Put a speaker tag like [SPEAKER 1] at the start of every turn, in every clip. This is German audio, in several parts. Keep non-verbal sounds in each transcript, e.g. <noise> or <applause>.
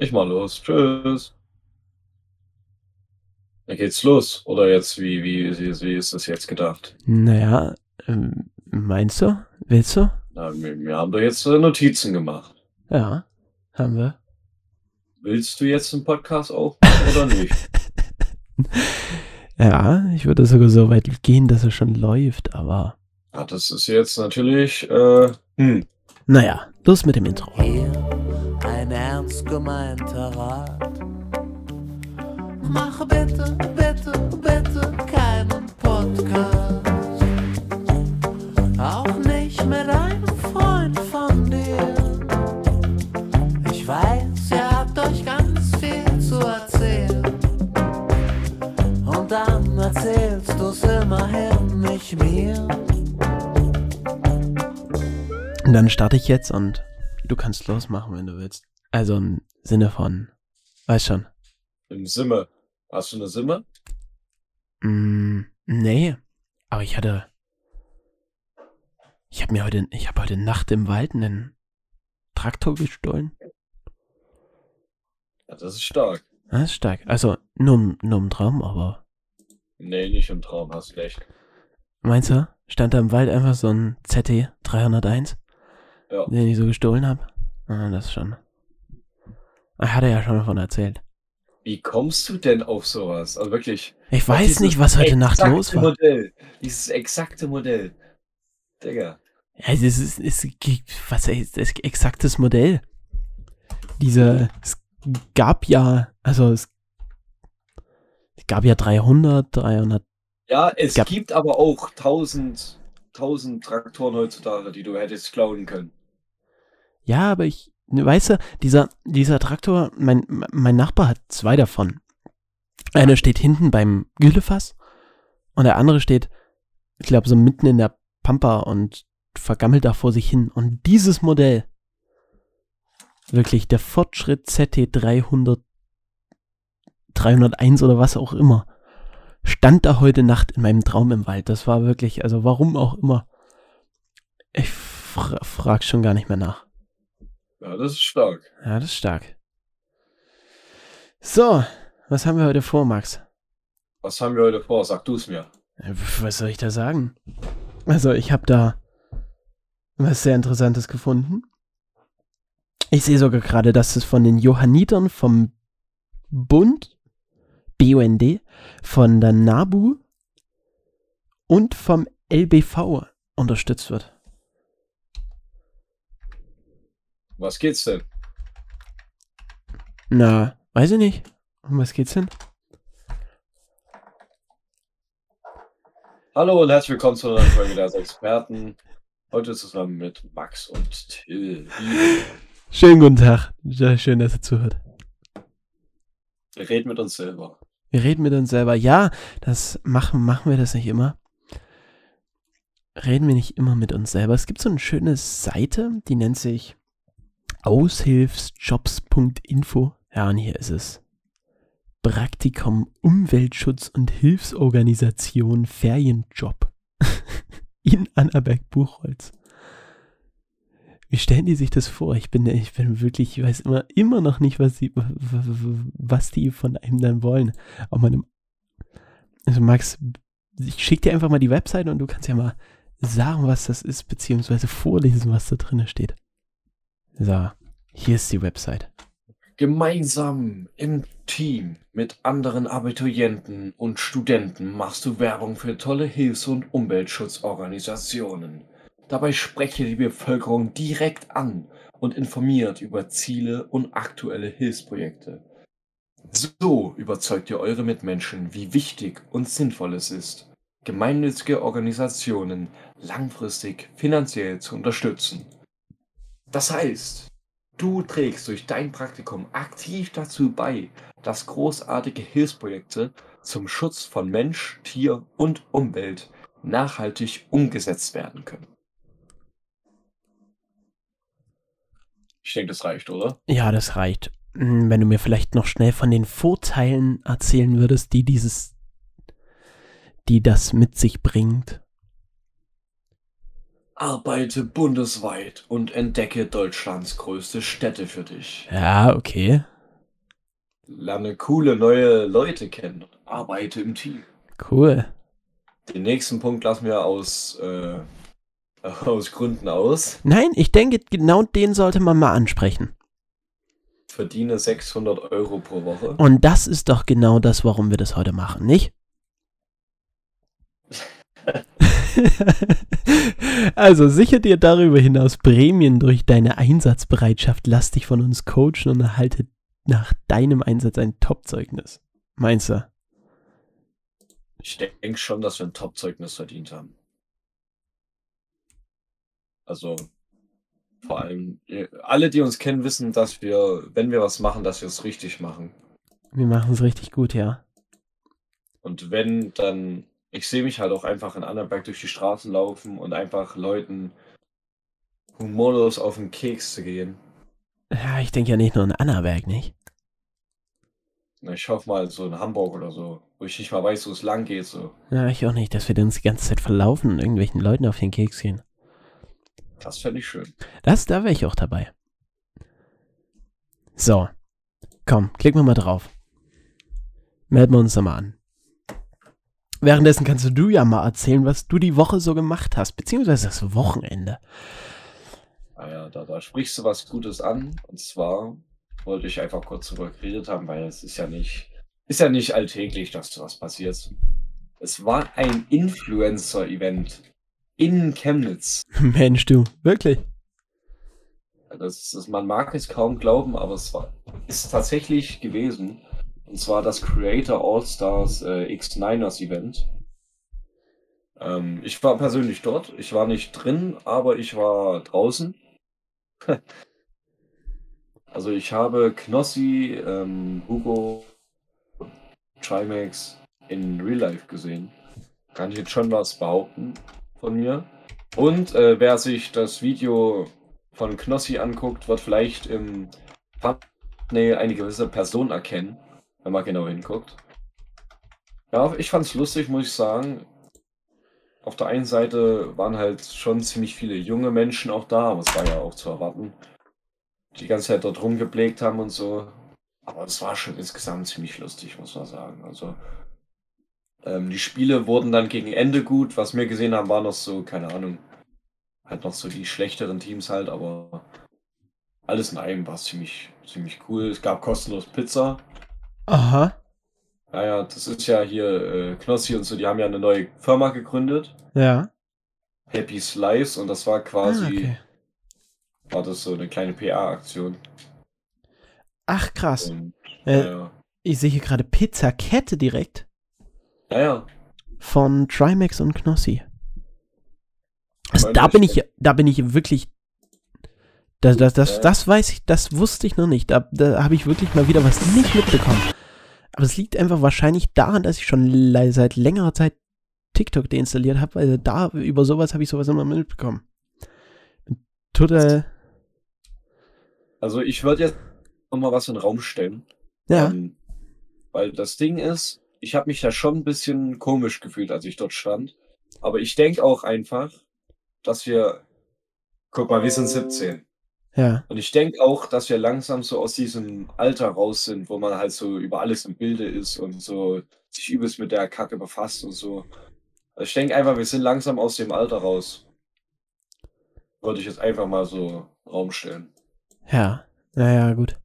[SPEAKER 1] Ich mal los. Tschüss. Dann geht's los. Oder jetzt, wie, wie, wie, wie ist das jetzt gedacht?
[SPEAKER 2] Naja, ähm, meinst du? Willst du? Na,
[SPEAKER 1] wir, wir haben doch jetzt äh, Notizen gemacht.
[SPEAKER 2] Ja, haben wir.
[SPEAKER 1] Willst du jetzt einen Podcast aufmachen <laughs> oder nicht?
[SPEAKER 2] Ja, ich würde sogar so weit gehen, dass er schon läuft, aber.
[SPEAKER 1] Ja, das ist jetzt natürlich. Äh, hm.
[SPEAKER 2] Naja, los mit dem Intro ein ernst gemeinter Rat. Mach bitte, bitte, bitte keinen Podcast. Auch nicht mit einem Freund von dir. Ich weiß, ihr habt euch ganz viel zu erzählen. Und dann erzählst du's immerhin nicht mir. Und dann starte ich jetzt und Du kannst losmachen, wenn du willst. Also im Sinne von, weiß schon.
[SPEAKER 1] Im Simme. Hast du eine Simme?
[SPEAKER 2] Mm, nee, aber ich hatte. Ich habe mir heute, ich habe heute Nacht im Wald einen Traktor gestohlen.
[SPEAKER 1] Ja, das ist stark.
[SPEAKER 2] Das ist stark. Also nur, nur im Traum, aber.
[SPEAKER 1] Nee, nicht im Traum, hast recht.
[SPEAKER 2] Meinst du? Stand da im Wald einfach so ein ZT 301? Ja. Den ich so gestohlen habe. Ah, das schon. Ich ah, hatte ja schon davon erzählt.
[SPEAKER 1] Wie kommst du denn auf sowas? Also wirklich.
[SPEAKER 2] Ich weiß nicht, was heute Nacht los war.
[SPEAKER 1] Modell, dieses exakte Modell. Digga.
[SPEAKER 2] Ja, es ist, es gibt, was ist das exaktes Modell? Diese, es gab ja, also es gab ja 300, 300.
[SPEAKER 1] Ja, es gab, gibt aber auch 1000, 1000 Traktoren heutzutage, die du hättest klauen können
[SPEAKER 2] ja, aber ich, ne, weißt du, dieser, dieser Traktor, mein, mein Nachbar hat zwei davon. Einer steht hinten beim Güllefass und der andere steht, ich glaube, so mitten in der Pampa und vergammelt da vor sich hin. Und dieses Modell, wirklich der Fortschritt ZT300, 301 oder was auch immer, stand da heute Nacht in meinem Traum im Wald. Das war wirklich, also warum auch immer. Ich fra frag schon gar nicht mehr nach.
[SPEAKER 1] Ja, das ist stark.
[SPEAKER 2] Ja, das ist stark. So, was haben wir heute vor, Max?
[SPEAKER 1] Was haben wir heute vor? Sag du es mir.
[SPEAKER 2] Was soll ich da sagen? Also, ich habe da was sehr Interessantes gefunden. Ich sehe sogar gerade, dass es von den Johannitern vom Bund, BUND, von der NABU und vom LBV unterstützt wird.
[SPEAKER 1] Was geht's denn?
[SPEAKER 2] Na, weiß ich nicht. Um was geht's denn?
[SPEAKER 1] Hallo und herzlich willkommen zu einer neuen Folge der Experten. Heute zusammen mit Max und Till.
[SPEAKER 2] Schönen guten Tag. schön, dass ihr zuhört.
[SPEAKER 1] Wir reden mit uns selber.
[SPEAKER 2] Wir reden mit uns selber. Ja, das machen, machen wir das nicht immer. Reden wir nicht immer mit uns selber. Es gibt so eine schöne Seite, die nennt sich Aushilfsjobs.info. Ja, und hier ist es. Praktikum Umweltschutz und Hilfsorganisation Ferienjob <laughs> in Annaberg-Buchholz. Wie stellen die sich das vor? Ich bin, ich bin wirklich, ich weiß immer, immer noch nicht, was die, was die von einem dann wollen. Auf meinem, also Max, ich schicke dir einfach mal die Webseite und du kannst ja mal sagen, was das ist, beziehungsweise vorlesen, was da drin steht. So, hier ist die Website.
[SPEAKER 1] Gemeinsam im Team mit anderen Abiturienten und Studenten machst du Werbung für tolle Hilfs- und Umweltschutzorganisationen. Dabei spreche die Bevölkerung direkt an und informiert über Ziele und aktuelle Hilfsprojekte. So überzeugt ihr eure Mitmenschen, wie wichtig und sinnvoll es ist, gemeinnützige Organisationen langfristig finanziell zu unterstützen. Das heißt, du trägst durch dein Praktikum aktiv dazu bei, dass großartige Hilfsprojekte zum Schutz von Mensch, Tier und Umwelt nachhaltig umgesetzt werden können. Ich denke, das reicht, oder?
[SPEAKER 2] Ja, das reicht. Hm, wenn du mir vielleicht noch schnell von den Vorteilen erzählen würdest, die dieses, die das mit sich bringt.
[SPEAKER 1] Arbeite bundesweit und entdecke Deutschlands größte Städte für dich.
[SPEAKER 2] Ja, okay.
[SPEAKER 1] Lerne coole neue Leute kennen. Arbeite im Team.
[SPEAKER 2] Cool.
[SPEAKER 1] Den nächsten Punkt lassen wir aus, äh, <laughs> aus Gründen aus.
[SPEAKER 2] Nein, ich denke, genau den sollte man mal ansprechen.
[SPEAKER 1] Verdiene 600 Euro pro Woche.
[SPEAKER 2] Und das ist doch genau das, warum wir das heute machen, nicht? <laughs> also sicher dir darüber hinaus Prämien durch deine Einsatzbereitschaft, lass dich von uns coachen und erhalte nach deinem Einsatz ein Top-Zeugnis. Meinst du?
[SPEAKER 1] Ich denke schon, dass wir ein Top-Zeugnis verdient haben. Also vor allem äh, alle, die uns kennen, wissen, dass wir, wenn wir was machen, dass wir es richtig machen.
[SPEAKER 2] Wir machen es richtig gut, ja.
[SPEAKER 1] Und wenn, dann ich sehe mich halt auch einfach in Annaberg durch die Straßen laufen und einfach Leuten humorlos auf den Keks zu gehen.
[SPEAKER 2] Ja, ich denke ja nicht nur in Annaberg, nicht?
[SPEAKER 1] Na, ich hoffe mal so in Hamburg oder so, wo ich nicht mal weiß, wo es lang geht. So.
[SPEAKER 2] Ja, ich auch nicht, dass wir uns die ganze Zeit verlaufen und irgendwelchen Leuten auf den Keks gehen.
[SPEAKER 1] Das fände
[SPEAKER 2] ich
[SPEAKER 1] schön.
[SPEAKER 2] Das, da wäre ich auch dabei. So. Komm, klicken wir mal drauf. Melden wir uns da mal an. Währenddessen kannst du ja mal erzählen, was du die Woche so gemacht hast, beziehungsweise das Wochenende.
[SPEAKER 1] Ah ja, da, da sprichst du was Gutes an. Und zwar wollte ich einfach kurz darüber geredet haben, weil es ist ja nicht, ist ja nicht alltäglich, dass sowas passiert. Es war ein Influencer-Event in Chemnitz.
[SPEAKER 2] <laughs> Mensch, du, wirklich?
[SPEAKER 1] Das, das, man mag es kaum glauben, aber es war, ist tatsächlich gewesen. Und zwar das Creator All-Stars äh, X-Niners Event. Ähm, ich war persönlich dort. Ich war nicht drin, aber ich war draußen. <laughs> also ich habe Knossi, ähm, Hugo, Trimax in Real Life gesehen. Kann ich jetzt schon was behaupten von mir. Und äh, wer sich das Video von Knossi anguckt, wird vielleicht im Thumbnail eine gewisse Person erkennen. Wenn man genau hinguckt. Ja, ich fand's lustig, muss ich sagen. Auf der einen Seite waren halt schon ziemlich viele junge Menschen auch da, aber es war ja auch zu erwarten. Die ganze Zeit dort rumgeblägt haben und so. Aber es war schon insgesamt ziemlich lustig, muss man sagen. Also, ähm, die Spiele wurden dann gegen Ende gut. Was wir gesehen haben, war noch so, keine Ahnung, halt noch so die schlechteren Teams halt, aber alles in allem war es ziemlich, ziemlich cool. Es gab kostenlos Pizza.
[SPEAKER 2] Aha.
[SPEAKER 1] Naja, das ist ja hier äh, Knossi und so, die haben ja eine neue Firma gegründet.
[SPEAKER 2] Ja.
[SPEAKER 1] Happy Slice und das war quasi. Ah, okay. War das so eine kleine PA-Aktion.
[SPEAKER 2] Ach krass. Und, äh, ja. Ich sehe hier gerade Pizzakette direkt.
[SPEAKER 1] Ja, ja.
[SPEAKER 2] Von Trimax und Knossi. Also, da bin ich, da bin ich wirklich das, das, das, das weiß ich, das wusste ich noch nicht. Da, da habe ich wirklich mal wieder was nicht mitbekommen. Aber es liegt einfach wahrscheinlich daran, dass ich schon seit längerer Zeit TikTok deinstalliert habe, weil also da über sowas habe ich sowas immer mitbekommen. Total.
[SPEAKER 1] Also ich würde jetzt nochmal was in den Raum stellen.
[SPEAKER 2] Ja. Ähm,
[SPEAKER 1] weil das Ding ist, ich habe mich da schon ein bisschen komisch gefühlt, als ich dort stand. Aber ich denke auch einfach, dass wir. Guck mal, wir sind 17. Ja. Und ich denke auch, dass wir langsam so aus diesem Alter raus sind, wo man halt so über alles im Bilde ist und so sich übelst mit der Kacke befasst und so. Also ich denke einfach, wir sind langsam aus dem Alter raus. Würde ich jetzt einfach mal so Raum stellen.
[SPEAKER 2] Ja, naja, gut.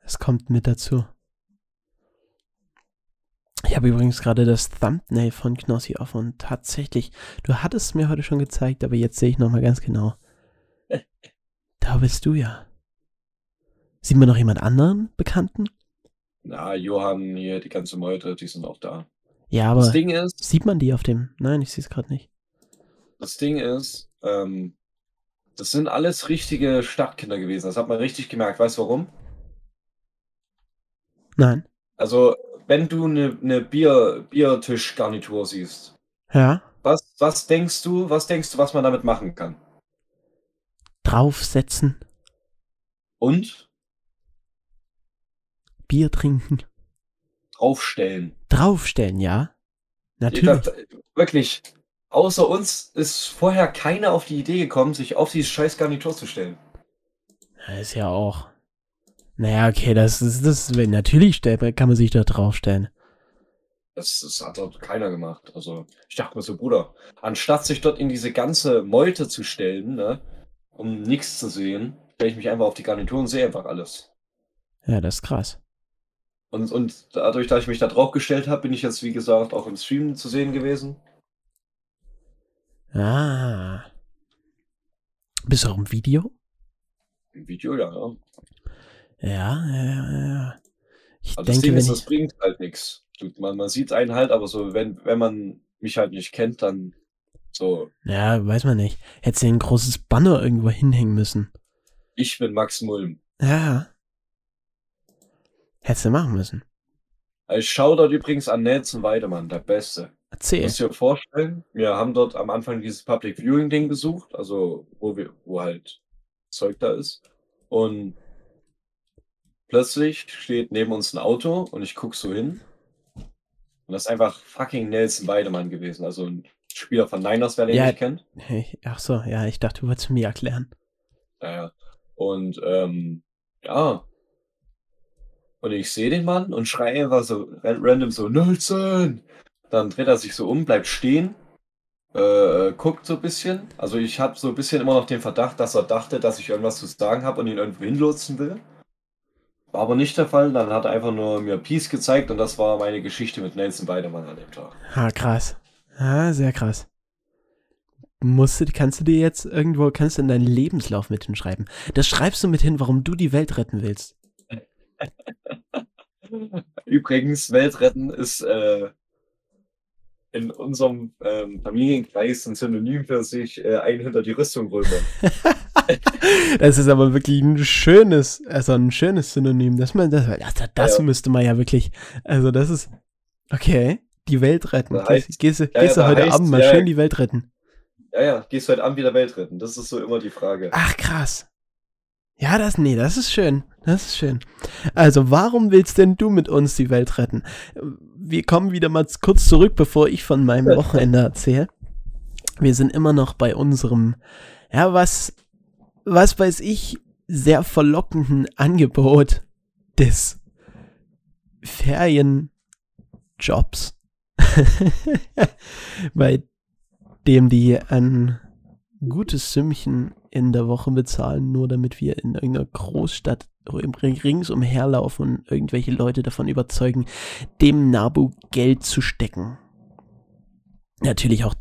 [SPEAKER 2] Es kommt mit dazu. Ich habe übrigens gerade das Thumbnail von Knossi offen und tatsächlich, du hattest es mir heute schon gezeigt, aber jetzt sehe ich nochmal ganz genau. Da bist du ja. Sieht man noch jemand anderen Bekannten?
[SPEAKER 1] Na, Johann hier, die ganze Meute, die sind auch da.
[SPEAKER 2] Ja, aber das Ding ist, sieht man die auf dem? Nein, ich sehe es gerade nicht.
[SPEAKER 1] Das Ding ist, ähm, das sind alles richtige Stadtkinder gewesen. Das hat man richtig gemerkt. Weißt du warum?
[SPEAKER 2] Nein.
[SPEAKER 1] Also, wenn du eine ne Bier, Biertischgarnitur siehst,
[SPEAKER 2] ja.
[SPEAKER 1] was, was denkst du, was denkst du, was man damit machen kann?
[SPEAKER 2] draufsetzen.
[SPEAKER 1] Und?
[SPEAKER 2] Bier trinken.
[SPEAKER 1] Draufstellen.
[SPEAKER 2] Draufstellen, ja. Natürlich.
[SPEAKER 1] Das, wirklich, außer uns ist vorher keiner auf die Idee gekommen, sich auf dieses scheiß Garnitur zu stellen.
[SPEAKER 2] Das ist ja auch. Naja, okay, das ist das. Natürlich kann man sich da draufstellen.
[SPEAKER 1] Das, das hat dort keiner gemacht. Also, ich dachte mir so, Bruder, anstatt sich dort in diese ganze Meute zu stellen, ne, um nichts zu sehen, stelle ich mich einfach auf die Garnitur und sehe einfach alles.
[SPEAKER 2] Ja, das ist krass.
[SPEAKER 1] Und, und dadurch, dass ich mich da drauf gestellt habe, bin ich jetzt, wie gesagt, auch im Stream zu sehen gewesen.
[SPEAKER 2] Ah. Bist du auch im Video?
[SPEAKER 1] Im Video, ja,
[SPEAKER 2] ja. Ja, ja, ja.
[SPEAKER 1] Ich also denke, das, ist, das ich... bringt halt nichts. Man, man sieht einen halt, aber so, wenn, wenn man mich halt nicht kennt, dann so.
[SPEAKER 2] Ja, weiß man nicht. Hätte sie ein großes Banner irgendwo hinhängen müssen.
[SPEAKER 1] Ich bin Max Mulm.
[SPEAKER 2] Ja. Hätte sie machen müssen.
[SPEAKER 1] Ich äh, schaue dort übrigens an Nelson Weidemann, der Beste. Erzähl. Muss dir vorstellen, wir haben dort am Anfang dieses Public Viewing Ding besucht, also wo wir, wo halt Zeug da ist. Und plötzlich steht neben uns ein Auto und ich guck so hin. Und das ist einfach fucking Nelson Weidemann gewesen. Also ein Spieler von Niners, wer den
[SPEAKER 2] ja,
[SPEAKER 1] nicht kennt. <laughs>
[SPEAKER 2] Ach so, ja, ich dachte, du wolltest mir erklären.
[SPEAKER 1] Naja. Und ähm, ja. Und ich sehe den Mann und schreie einfach so random so, Nelson! Dann dreht er sich so um, bleibt stehen, äh, äh guckt so ein bisschen. Also ich habe so ein bisschen immer noch den Verdacht, dass er dachte, dass ich irgendwas zu sagen habe und ihn irgendwo hinlotsen will. War aber nicht der Fall. Dann hat er einfach nur mir Peace gezeigt und das war meine Geschichte mit Nelson Weidemann an dem Tag.
[SPEAKER 2] Ah, krass. Ah, sehr krass. Musst du, kannst du dir jetzt irgendwo, kannst du in deinen Lebenslauf mit hinschreiben? Das schreibst du mit hin, warum du die Welt retten willst.
[SPEAKER 1] <laughs> Übrigens, Welt retten ist äh, in unserem ähm, Familienkreis ein Synonym für sich äh, ein hinter die Rüstung rüber.
[SPEAKER 2] <laughs> das ist aber wirklich ein schönes, also ein schönes Synonym. Das, man, das, das, das ja. müsste man ja wirklich, also das ist, okay die Welt retten. Da heißt, gehst ja, gehst ja, du heute heißt, Abend mal ja, schön die Welt retten.
[SPEAKER 1] Ja, ja, gehst du heute Abend wieder Welt retten. Das ist so immer die Frage.
[SPEAKER 2] Ach, krass. Ja, das, nee, das ist schön. Das ist schön. Also, warum willst denn du mit uns die Welt retten? Wir kommen wieder mal kurz zurück, bevor ich von meinem <laughs> Wochenende erzähle. Wir sind immer noch bei unserem, ja, was, was weiß ich, sehr verlockenden Angebot des Ferienjobs. <laughs> bei dem die ein gutes Sümmchen in der Woche bezahlen, nur damit wir in irgendeiner Großstadt ringsumher laufen und irgendwelche Leute davon überzeugen, dem Nabu Geld zu stecken. Natürlich auch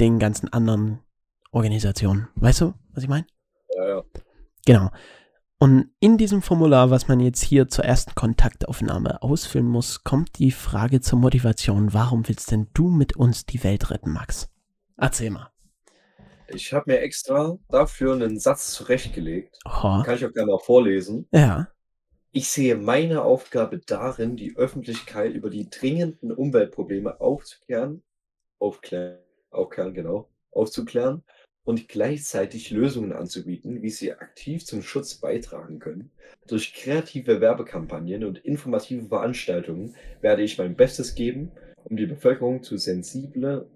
[SPEAKER 2] den ganzen anderen Organisationen. Weißt du, was ich meine?
[SPEAKER 1] Ja, ja.
[SPEAKER 2] Genau. Und in diesem Formular, was man jetzt hier zur ersten Kontaktaufnahme ausfüllen muss, kommt die Frage zur Motivation. Warum willst denn du mit uns die Welt retten, Max? Erzähl mal.
[SPEAKER 1] Ich habe mir extra dafür einen Satz zurechtgelegt. Oh. Kann ich auch gerne mal vorlesen.
[SPEAKER 2] Ja.
[SPEAKER 1] Ich sehe meine Aufgabe darin, die Öffentlichkeit über die dringenden Umweltprobleme aufzuklären, aufklären, aufklären, genau, aufzuklären und gleichzeitig Lösungen anzubieten, wie sie aktiv zum Schutz beitragen können. Durch kreative Werbekampagnen und informative Veranstaltungen werde ich mein Bestes geben, um die Bevölkerung zu, sensible,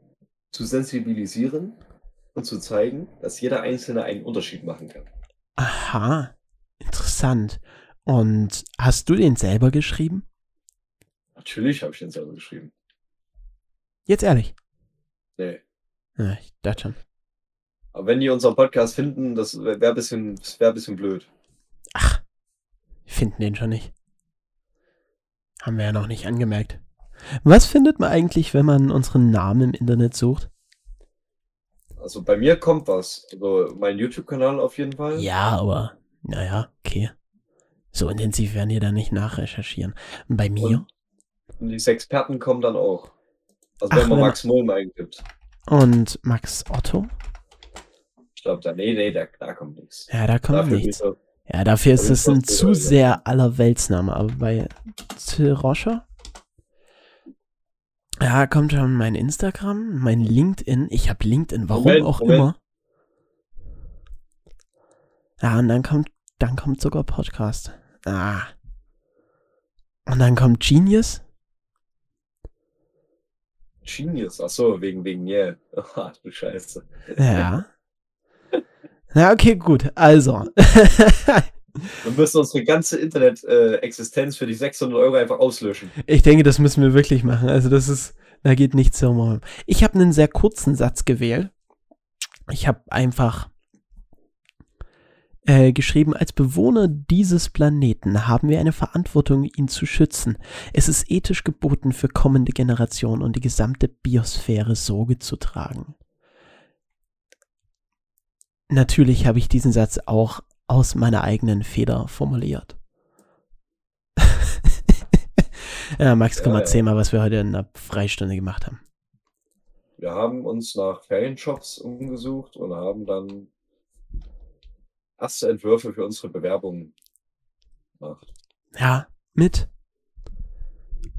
[SPEAKER 1] zu sensibilisieren und zu zeigen, dass jeder Einzelne einen Unterschied machen kann.
[SPEAKER 2] Aha, interessant. Und hast du den selber geschrieben?
[SPEAKER 1] Natürlich habe ich den selber geschrieben.
[SPEAKER 2] Jetzt ehrlich?
[SPEAKER 1] Nee.
[SPEAKER 2] ich dachte schon.
[SPEAKER 1] Aber wenn die unseren Podcast finden, das wäre wär ein, bisschen, wär bisschen blöd.
[SPEAKER 2] Ach, die finden den schon nicht. Haben wir ja noch nicht angemerkt. Was findet man eigentlich, wenn man unseren Namen im Internet sucht?
[SPEAKER 1] Also bei mir kommt was. Also mein YouTube-Kanal auf jeden Fall.
[SPEAKER 2] Ja, aber naja, okay. So intensiv werden die da nicht nachrecherchieren. Und bei mir?
[SPEAKER 1] Und, die Experten kommen dann auch. Also Ach, wenn man Max Mohm eingibt.
[SPEAKER 2] Und Max Otto?
[SPEAKER 1] glaube, da, nee, nee, da, da kommt nichts.
[SPEAKER 2] Ja, da kommt dafür nichts. Auch, ja, dafür ist es ein zu sehr aller Weltsname, aber bei Rocher? Ja, kommt schon mein Instagram, mein LinkedIn. Ich habe LinkedIn, warum Moment, auch Moment. immer. Ja, und dann kommt, dann kommt sogar Podcast. Ah. Und dann kommt Genius.
[SPEAKER 1] Genius, ach so, wegen, wegen Yale. Yeah. Oh, du Scheiße.
[SPEAKER 2] Ja. Na, okay, gut. Also. <laughs>
[SPEAKER 1] Wir müssen unsere ganze Internet-Existenz für die 600 Euro einfach auslöschen.
[SPEAKER 2] Ich denke, das müssen wir wirklich machen. Also, das ist, da geht nichts herum. Ich habe einen sehr kurzen Satz gewählt. Ich habe einfach äh, geschrieben, als Bewohner dieses Planeten haben wir eine Verantwortung, ihn zu schützen. Es ist ethisch geboten, für kommende Generationen und die gesamte Biosphäre Sorge zu tragen. Natürlich habe ich diesen Satz auch aus meiner eigenen Feder formuliert. <laughs> ja, Max, komm, mal, erzähl mal, was wir heute in der Freistunde gemacht haben.
[SPEAKER 1] Wir haben uns nach Ferienshops umgesucht und haben dann erste Entwürfe für unsere Bewerbungen gemacht.
[SPEAKER 2] Ja, mit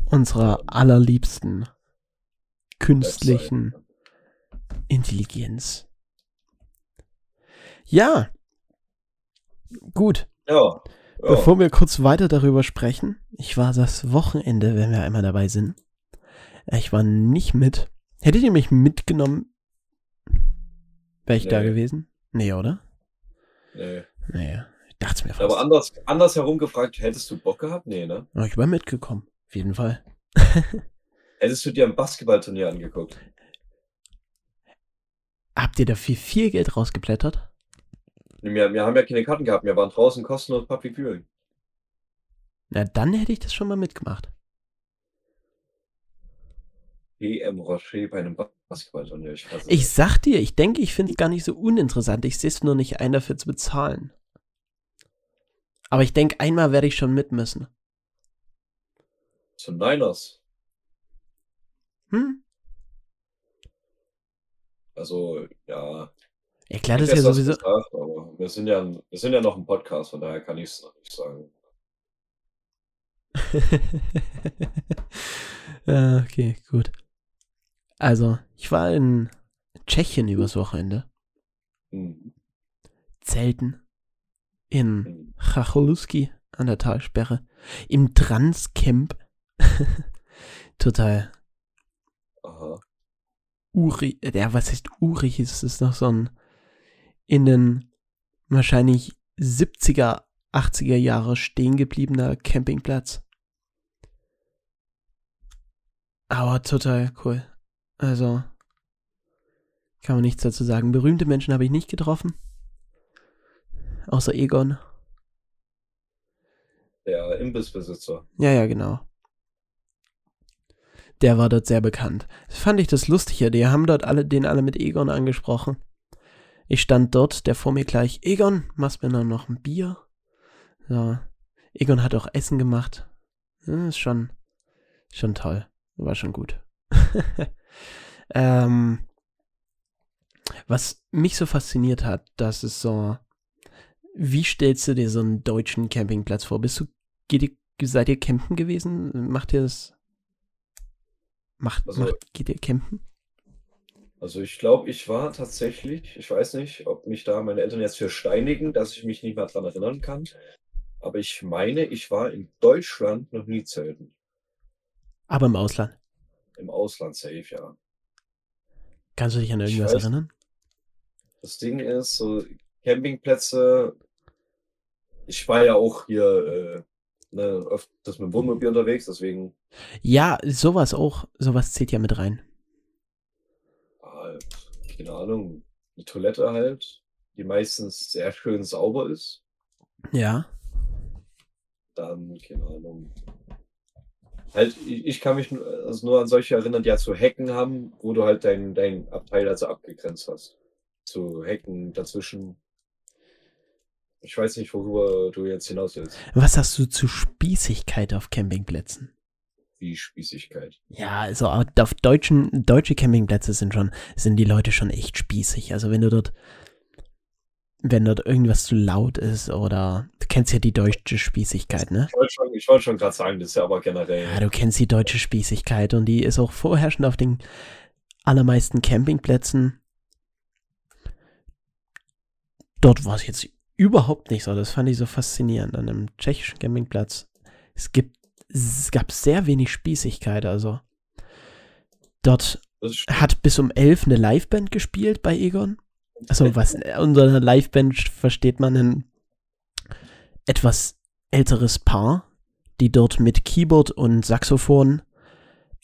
[SPEAKER 2] unserer allerliebsten künstlichen Intelligenz. Ja. Gut.
[SPEAKER 1] Ja.
[SPEAKER 2] Ja. Bevor wir kurz weiter darüber sprechen, ich war das Wochenende, wenn wir einmal dabei sind. Äh, ich war nicht mit. Hättet ihr mich mitgenommen? Wäre ich nee. da gewesen? Nee, oder?
[SPEAKER 1] Nee.
[SPEAKER 2] Naja, ich dachte es mir
[SPEAKER 1] fast. Aber anders, anders herum gefragt, hättest du Bock gehabt? Nee, ne?
[SPEAKER 2] ich war mitgekommen, auf jeden Fall. <laughs>
[SPEAKER 1] hättest du dir ein Basketballturnier angeguckt?
[SPEAKER 2] Habt ihr da viel, viel Geld rausgeblättert?
[SPEAKER 1] Wir, wir haben ja keine Karten gehabt, wir waren draußen kostenlos Public Viewing.
[SPEAKER 2] Na, dann hätte ich das schon mal mitgemacht.
[SPEAKER 1] EM Rocher bei einem Basketballturnier.
[SPEAKER 2] Ich, ich sag dir, ich denke, ich finde es gar nicht so uninteressant. Ich sehe es nur nicht ein, dafür zu bezahlen. Aber ich denke, einmal werde ich schon mitmüssen.
[SPEAKER 1] Zu Niners.
[SPEAKER 2] Hm?
[SPEAKER 1] Also, ja.
[SPEAKER 2] Erklärt es ja sowieso. Gesagt,
[SPEAKER 1] wir, sind ja, wir sind ja noch ein Podcast, von daher kann ich es noch nicht sagen.
[SPEAKER 2] <laughs> okay, gut. Also, ich war in Tschechien übers Wochenende. Mhm. Zelten. In Chacholuski mhm. an der Talsperre. Im Transcamp. <laughs> Total. Aha. Uri, äh, ja, was heißt Uri? Ist das noch so ein in den wahrscheinlich 70er, 80er Jahre stehen gebliebener Campingplatz. Aber total cool. Also, kann man nichts dazu sagen. Berühmte Menschen habe ich nicht getroffen. Außer Egon.
[SPEAKER 1] Der Imbissbesitzer.
[SPEAKER 2] Ja, ja, genau. Der war dort sehr bekannt. Das fand ich das Lustige. Die haben dort alle, den alle mit Egon angesprochen. Ich stand dort, der vor mir gleich, Egon, machst mir noch ein Bier? Ja. Egon hat auch Essen gemacht. Ja, ist schon, schon toll. War schon gut. <laughs> ähm, was mich so fasziniert hat, das ist so, wie stellst du dir so einen deutschen Campingplatz vor? Bist du, geht seid ihr campen gewesen? Macht ihr das? Macht, also, macht geht ihr campen?
[SPEAKER 1] Also ich glaube, ich war tatsächlich, ich weiß nicht, ob mich da meine Eltern jetzt für steinigen, dass ich mich nicht mehr dran erinnern kann, aber ich meine, ich war in Deutschland noch nie zelten.
[SPEAKER 2] Aber im Ausland?
[SPEAKER 1] Im Ausland safe, ja.
[SPEAKER 2] Kannst du dich an irgendwas weiß, erinnern?
[SPEAKER 1] Das Ding ist, so Campingplätze, ich war ja auch hier äh, ne, öfters mit dem Wohnmobil unterwegs, deswegen.
[SPEAKER 2] Ja, sowas auch, sowas zählt ja mit rein
[SPEAKER 1] keine Ahnung, die Toilette halt, die meistens sehr schön sauber ist.
[SPEAKER 2] Ja.
[SPEAKER 1] Dann, keine Ahnung. Halt, ich, ich kann mich nur, also nur an solche erinnern, die ja halt zu so Hecken haben, wo du halt dein, dein Abteil also abgegrenzt hast. Zu Hecken dazwischen. Ich weiß nicht, worüber du jetzt hinaus willst.
[SPEAKER 2] Was hast du zu Spießigkeit auf Campingplätzen?
[SPEAKER 1] wie Spießigkeit.
[SPEAKER 2] Ja, also auf deutschen, deutsche Campingplätze sind schon, sind die Leute schon echt spießig. Also wenn du dort, wenn dort irgendwas zu laut ist oder du kennst ja die deutsche Spießigkeit, ne?
[SPEAKER 1] Ich wollte schon, ich schon gerade sagen, das ist ja aber generell.
[SPEAKER 2] Ja, du kennst die deutsche Spießigkeit und die ist auch vorherrschend auf den allermeisten Campingplätzen. Dort war es jetzt überhaupt nicht so. Das fand ich so faszinierend an einem tschechischen Campingplatz. Es gibt es gab sehr wenig Spießigkeit, also. Dort hat bis um elf eine Liveband gespielt bei Egon. Also was unter einer Liveband versteht man ein etwas älteres Paar, die dort mit Keyboard und Saxophon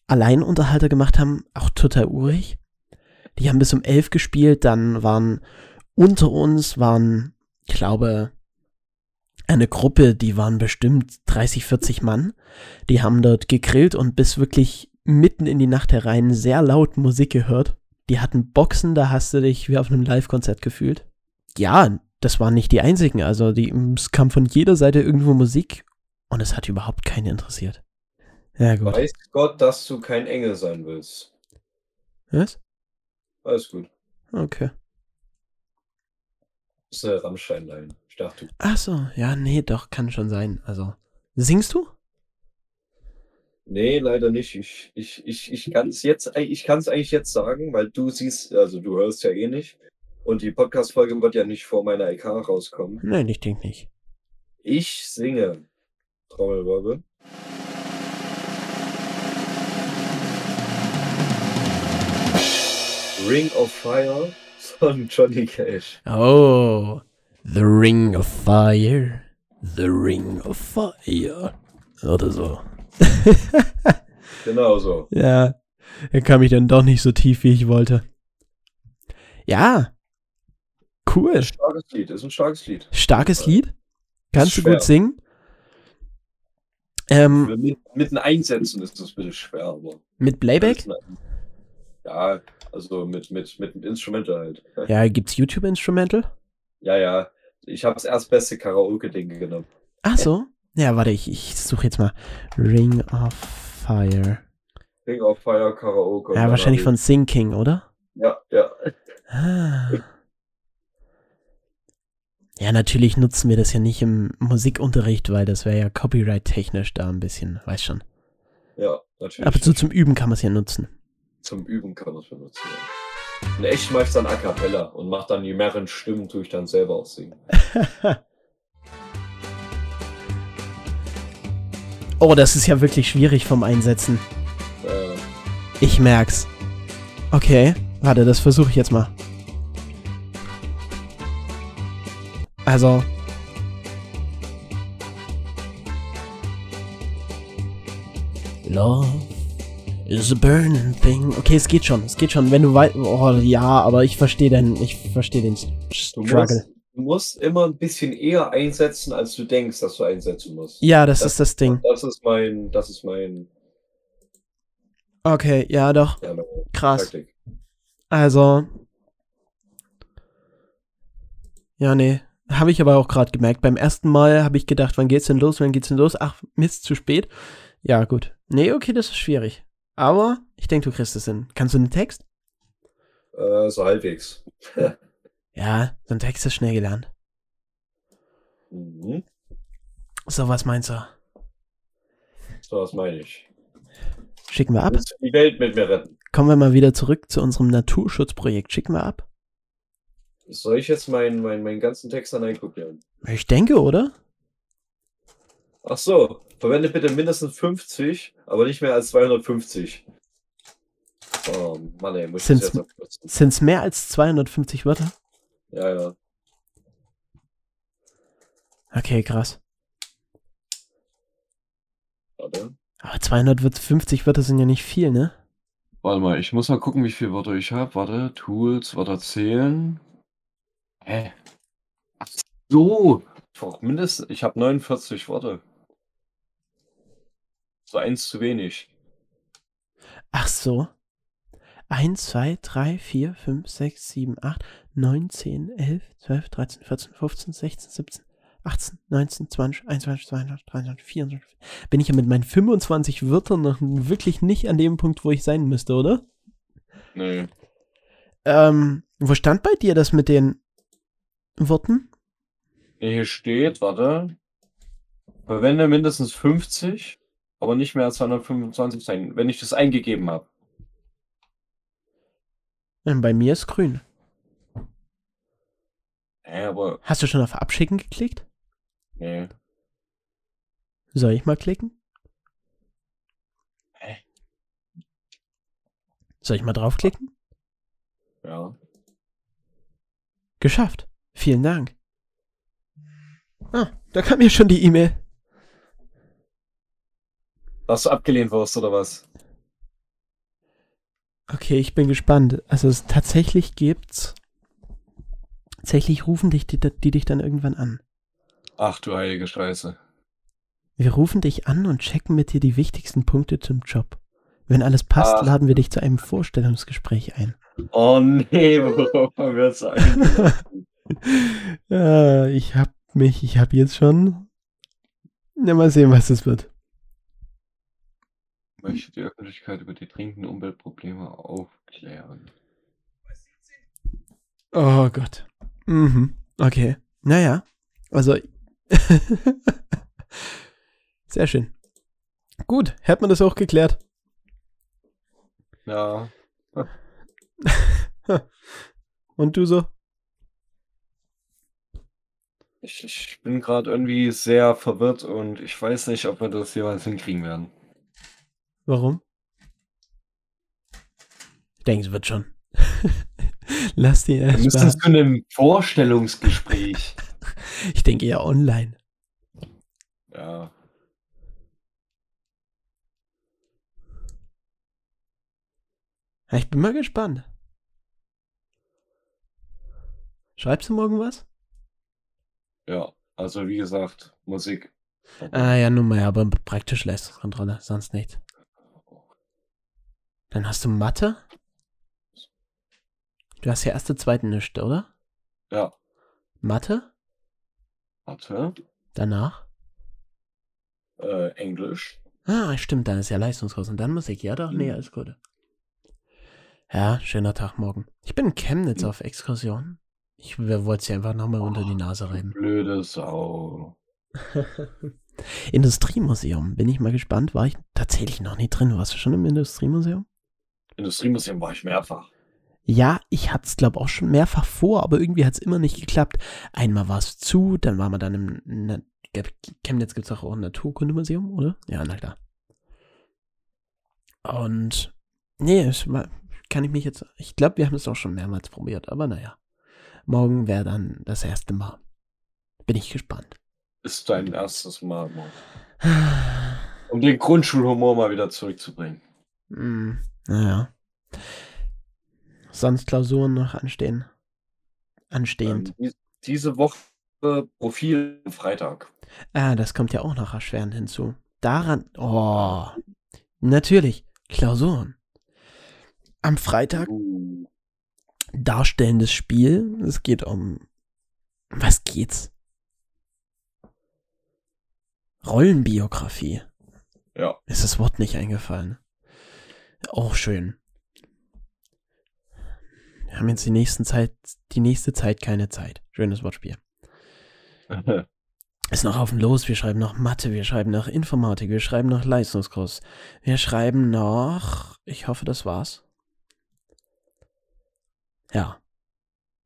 [SPEAKER 2] Alleinunterhalter gemacht haben, auch total urig. Die haben bis um elf gespielt, dann waren unter uns waren, ich glaube, eine Gruppe, die waren bestimmt 30, 40 Mann. Die haben dort gegrillt und bis wirklich mitten in die Nacht herein sehr laut Musik gehört. Die hatten Boxen, da hast du dich wie auf einem Live-Konzert gefühlt. Ja, das waren nicht die einzigen. Also die, es kam von jeder Seite irgendwo Musik und es hat überhaupt keinen interessiert. Ja, gut. Weiß
[SPEAKER 1] Gott, dass du kein Engel sein willst.
[SPEAKER 2] Was?
[SPEAKER 1] Alles gut.
[SPEAKER 2] Okay.
[SPEAKER 1] Das ist eine rammstein Statue.
[SPEAKER 2] Ach so, ja, nee, doch, kann schon sein. Also, singst du?
[SPEAKER 1] Nee, leider nicht. Ich, ich, ich, ich kann es jetzt, ich kann's eigentlich jetzt sagen, weil du siehst, also du hörst ja eh nicht. Und die Podcast-Folge wird ja nicht vor meiner EK rauskommen.
[SPEAKER 2] Nein, ich denke nicht.
[SPEAKER 1] Ich singe. Trommelwirbel. Ring of Fire von Johnny Cash.
[SPEAKER 2] Oh. The Ring of Fire. The Ring of Fire. Oder so.
[SPEAKER 1] <laughs> genau
[SPEAKER 2] so. Ja. Er kam ich dann doch nicht so tief, wie ich wollte. Ja. Cool.
[SPEAKER 1] Ein starkes Lied, ist ein starkes Lied.
[SPEAKER 2] Starkes Lied? Kannst du gut singen?
[SPEAKER 1] Ähm, mit, mit einem Einsetzen ist das ein bisschen schwer,
[SPEAKER 2] aber. Mit Playback?
[SPEAKER 1] Halt. Ja, also mit, mit, mit einem Instrumental
[SPEAKER 2] halt. Ja, gibt's YouTube-Instrumental?
[SPEAKER 1] Ja, ja. Ich habe das erstbeste Karaoke-Ding genommen. Ach so?
[SPEAKER 2] Ja, warte, ich, ich suche jetzt mal Ring
[SPEAKER 1] of Fire. Ring of Fire Karaoke. Ja,
[SPEAKER 2] wahrscheinlich von Sinking, oder?
[SPEAKER 1] Ja, ja. Ah.
[SPEAKER 2] Ja, natürlich nutzen wir das ja nicht im Musikunterricht, weil das wäre ja copyright-technisch da ein bisschen, weiß schon.
[SPEAKER 1] Ja, natürlich.
[SPEAKER 2] Aber so zum Üben kann man es ja nutzen.
[SPEAKER 1] Zum Üben kann man es ja nutzen, ja. Und echt mache ich dann a cappella und mache dann die mehreren Stimmen, tue ich dann selber auch singen.
[SPEAKER 2] <laughs> oh, das ist ja wirklich schwierig vom Einsetzen. Äh. Ich merk's. Okay, warte, das versuche ich jetzt mal. Also. Lord. It's a burning thing. Okay, es geht schon, es geht schon. Wenn du weißt. Oh ja, aber ich verstehe den, ich verstehe den
[SPEAKER 1] Struggle. Du musst, du musst, immer ein bisschen eher einsetzen, als du denkst, dass du einsetzen musst.
[SPEAKER 2] Ja, das, das ist das Ding.
[SPEAKER 1] Das ist mein, das ist mein.
[SPEAKER 2] Okay, ja doch. Ja, Krass. Taktik. Also. Ja, nee. Habe ich aber auch gerade gemerkt. Beim ersten Mal habe ich gedacht, wann geht's denn los? Wann geht's denn los? Ach, Mist, zu spät. Ja, gut. Nee, okay, das ist schwierig. Aber ich denke, du kriegst es hin. Kannst du einen Text?
[SPEAKER 1] Äh, so halbwegs.
[SPEAKER 2] <laughs> ja, so ein Text ist schnell gelernt. Mhm. So, was meinst du?
[SPEAKER 1] So, was meine ich?
[SPEAKER 2] Schicken wir ab? Willst du die Welt mit mir retten? Kommen wir mal wieder zurück zu unserem Naturschutzprojekt. Schicken wir ab?
[SPEAKER 1] Soll ich jetzt meinen, meinen, meinen ganzen Text dann einkopieren?
[SPEAKER 2] Ich denke, oder?
[SPEAKER 1] Ach so, verwende bitte mindestens 50 aber nicht mehr als 250. Oh Mann, ey, muss sind's, ich das
[SPEAKER 2] jetzt Sind es mehr als 250 Wörter? Ja, ja. Okay, krass. Warte. Aber 250 Wörter sind ja nicht viel, ne?
[SPEAKER 1] Warte mal, ich muss mal gucken, wie viele Wörter ich habe. Warte, Tools, Wörter zählen. Hä? Ach so! Doch, mindestens. Ich habe 49 Wörter. So eins zu wenig.
[SPEAKER 2] Ach so. 1, 2, 3, 4, 5, 6, 7, 8, 9, 10, 11, 12, 13, 14, 15, 16, 17, 18, 19, 20, 21, 22, 23, 24. Bin ich ja mit meinen 25 Wörtern noch wirklich nicht an dem Punkt, wo ich sein müsste, oder?
[SPEAKER 1] Nee.
[SPEAKER 2] Ähm, wo stand bei dir das mit den Worten?
[SPEAKER 1] Hier steht, warte. Verwende mindestens 50 aber nicht mehr als 225 sein, wenn ich das eingegeben habe. Ähm,
[SPEAKER 2] bei mir ist grün.
[SPEAKER 1] Hä, aber.
[SPEAKER 2] Hast du schon auf Abschicken geklickt?
[SPEAKER 1] Nee.
[SPEAKER 2] Soll ich mal klicken?
[SPEAKER 1] Hä?
[SPEAKER 2] Soll ich mal draufklicken?
[SPEAKER 1] Ja.
[SPEAKER 2] Geschafft. Vielen Dank. Ah, da kam mir schon die E-Mail.
[SPEAKER 1] Dass du abgelehnt wirst oder was?
[SPEAKER 2] Okay, ich bin gespannt. Also es tatsächlich gibt's. Tatsächlich rufen dich die, die dich dann irgendwann an.
[SPEAKER 1] Ach du heilige Scheiße.
[SPEAKER 2] Wir rufen dich an und checken mit dir die wichtigsten Punkte zum Job. Wenn alles passt, Ach. laden wir dich zu einem Vorstellungsgespräch ein.
[SPEAKER 1] Oh nee, worauf haben wir
[SPEAKER 2] jetzt Ich hab mich, ich hab jetzt schon. Na, mal sehen, was es wird
[SPEAKER 1] möchte die Öffentlichkeit über die dringenden Umweltprobleme aufklären.
[SPEAKER 2] Oh Gott. Mhm. Okay. Naja. Also. <laughs> Sehr schön. Gut, hat man das auch geklärt.
[SPEAKER 1] Ja.
[SPEAKER 2] <laughs> Und du so?
[SPEAKER 1] Ich, ich bin gerade irgendwie sehr verwirrt und ich weiß nicht, ob wir das jeweils hinkriegen werden.
[SPEAKER 2] Warum? Ich denke, es wird schon. <laughs> Lass die erst. Müsstest
[SPEAKER 1] du einem Vorstellungsgespräch.
[SPEAKER 2] <laughs> ich denke eher online. Ja. Ich bin mal gespannt. Schreibst du morgen was?
[SPEAKER 1] Ja, also wie gesagt, Musik.
[SPEAKER 2] Ah ja, nun mal, aber praktisch Leistungskontrolle, sonst nichts. Dann hast du Mathe? Du hast ja erste, zweite nicht, oder?
[SPEAKER 1] Ja.
[SPEAKER 2] Mathe?
[SPEAKER 1] Mathe.
[SPEAKER 2] Danach?
[SPEAKER 1] Äh, Englisch.
[SPEAKER 2] Ah, stimmt, dann ist ja Leistungskurs und dann muss ich, Ja, doch, mhm. nee, alles gut. Ja, schöner Tag morgen. Ich bin in Chemnitz mhm. auf Exkursion. Ich wollte sie einfach nochmal oh, unter die Nase reiben.
[SPEAKER 1] Blöde Sau.
[SPEAKER 2] <laughs> Industriemuseum, bin ich mal gespannt. War ich tatsächlich noch nie drin. Warst du schon im Industriemuseum?
[SPEAKER 1] Industriemuseum war ich mehrfach.
[SPEAKER 2] Ja, ich hatte es, glaube auch schon mehrfach vor, aber irgendwie hat es immer nicht geklappt. Einmal war es zu, dann waren wir dann im Na Chemnitz gibt es auch ein Naturkundemuseum, oder? Ja, na klar. Und nee, ich, kann ich mich jetzt. Ich glaube, wir haben es auch schon mehrmals probiert, aber naja. Morgen wäre dann das erste Mal. Bin ich gespannt.
[SPEAKER 1] Ist dein erstes Mal morgen. Um den Grundschulhumor mal wieder zurückzubringen.
[SPEAKER 2] Mm. Naja. Sonst Klausuren noch anstehen. Anstehend. Ähm,
[SPEAKER 1] diese Woche Profil Freitag.
[SPEAKER 2] Ah, das kommt ja auch noch erschwerend hinzu. Daran. Oh. Natürlich. Klausuren. Am Freitag. Uh. Darstellendes Spiel. Es geht um. Was geht's? Rollenbiografie.
[SPEAKER 1] Ja.
[SPEAKER 2] Ist das Wort nicht eingefallen? Auch schön. Wir haben jetzt die nächsten Zeit, die nächste Zeit keine Zeit. Schönes Wortspiel. <laughs> Ist noch auf dem Los, wir schreiben noch Mathe, wir schreiben noch Informatik, wir schreiben noch Leistungskurs. Wir schreiben noch. Ich hoffe, das war's. Ja.